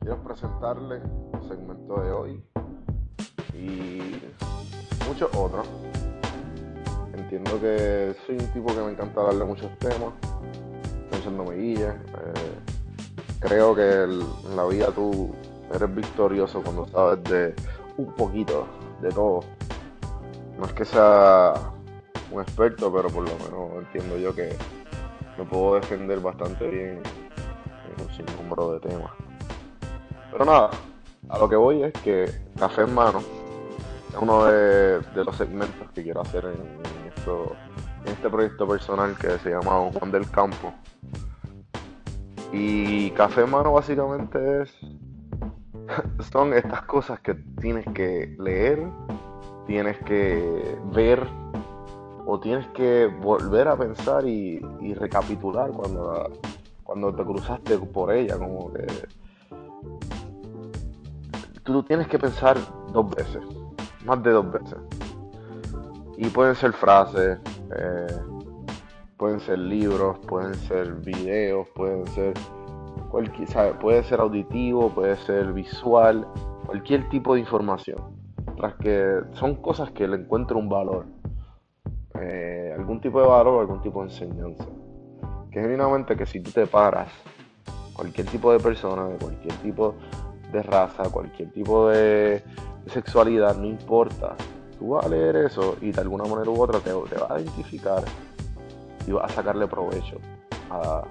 Quiero presentarles el segmento de hoy y muchos otros. Entiendo que soy un tipo que me encanta de muchos temas. Echando guía. Eh, creo que en la vida tú eres victorioso cuando sabes de un poquito de todo. No es que sea un experto, pero por lo menos entiendo yo que me puedo defender bastante bien en un sinnúmero de temas. Pero nada, a lo que voy es que Café en Mano es uno de, los segmentos que quiero hacer en, este proyecto personal que se llama Juan del Campo. Y Café en Mano básicamente es son estas cosas que tienes que leer, tienes que ver o tienes que volver a pensar y, recapitular cuando, cuando te cruzaste por ella, como que tú tienes que pensar dos veces, más de dos veces. Y pueden ser frases, eh, pueden ser libros, pueden ser videos, pueden ser cualquier, puede ser auditivo, puede ser visual, cualquier tipo de información. Tras que son cosas que le encuentro un valor. Eh, algún tipo de valor, algún tipo de enseñanza. Que genuinamente que si tú te paras, cualquier tipo de persona, de cualquier tipo de raza, cualquier tipo de, sexualidad, no importa, tú vas a leer eso y de alguna manera u otra te, te vas a identificar y vas a sacarle provecho a,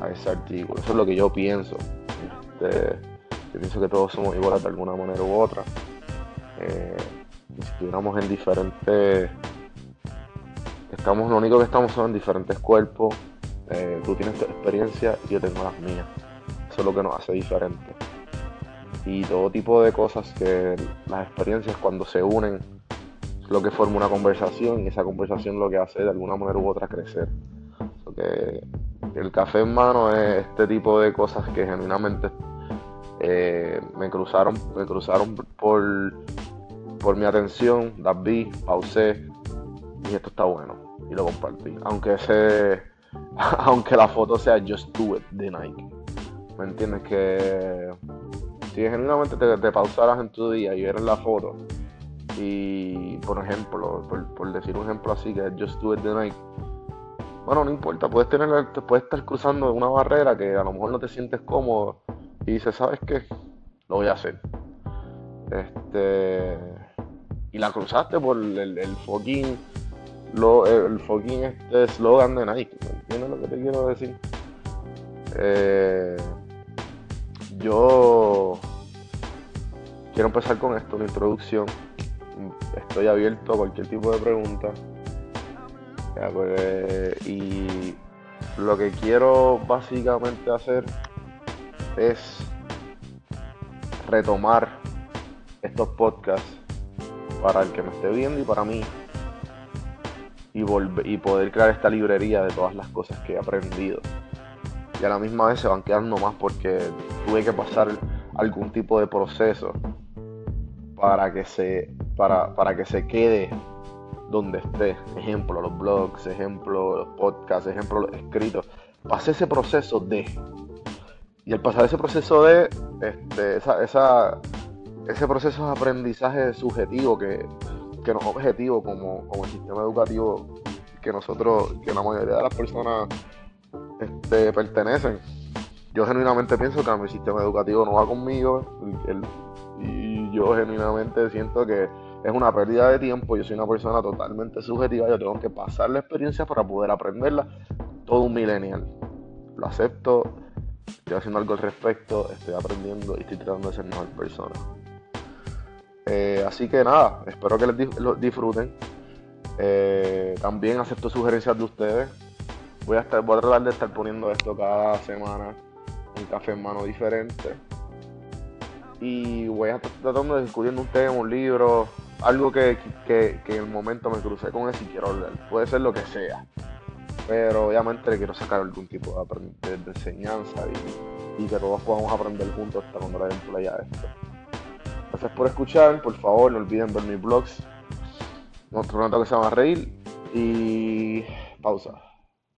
a ese artículo. Eso es lo que yo pienso. Este, yo pienso que todos somos iguales de alguna manera u otra. Eh, si estuviéramos en diferentes. Estamos, lo único que estamos son en diferentes cuerpos. Eh, tú tienes tu experiencia y yo tengo las mías. Eso es lo que nos hace diferentes. Y todo tipo de cosas que las experiencias cuando se unen es lo que forma una conversación y esa conversación lo que hace de alguna manera u otra crecer. que el café en mano es este tipo de cosas que genuinamente eh, me cruzaron, me cruzaron por, por mi atención, las vi, pausé y esto está bueno y lo compartí. Aunque ese, aunque la foto sea Just Do It de Nike. ¿Me entiendes? Que si genuinamente te, te pausaras en tu día y vieras la foto y por ejemplo, por, decir un ejemplo así que es Just Do It de Nike bueno, no importa, puedes tener, puedes estar cruzando una barrera que a lo mejor no te sientes cómodo y dices, ¿sabes qué? Lo voy a hacer. Este y la cruzaste por el fucking lo, el fucking este slogan de Nike. ¿Entiendes lo que te quiero decir? Eh, yo quiero empezar con esto, una introducción. Estoy abierto a cualquier tipo de pregunta. Pues, y lo que quiero básicamente hacer es retomar estos podcasts para el que me esté viendo y para mí y, y poder crear esta librería de todas las cosas que he aprendido. Y a la misma vez se van quedando más porque tuve que pasar algún tipo de proceso para que se, para, para que se quede donde esté. Ejemplo, los blogs, ejemplo, los podcasts, ejemplo, los escritos. Pasé ese proceso de. Y al pasar ese proceso de, este, esa, esa, ese proceso de aprendizaje subjetivo que, que no es objetivo como, como el sistema educativo que nosotros, que la mayoría de las personas este, pertenecen. Yo genuinamente pienso que mi sistema educativo no va conmigo y yo genuinamente siento que es una pérdida de tiempo. Yo soy una persona totalmente subjetiva. Yo tengo que pasar la experiencia para poder aprenderla. Todo un millennial. Lo acepto. Estoy haciendo algo al respecto. Estoy aprendiendo y estoy tratando de ser mejor persona. Eh, así que nada, espero que les disfruten. Eh, también acepto sugerencias de ustedes. Voy a, estar, voy a tratar de estar poniendo esto cada semana. Un café en mano diferente y voy a estar tratando de discutir un tema, un libro, algo que, que, en el momento me crucé con él y quiero hablar. Puede ser lo que sea. Pero obviamente le quiero sacar algún tipo de, enseñanza y, que todos podamos aprender juntos hasta cuando la play a esto. Gracias por escuchar. Por favor, no olviden ver mis blogs. Nuestro rato que se llama Reír. Y pausa.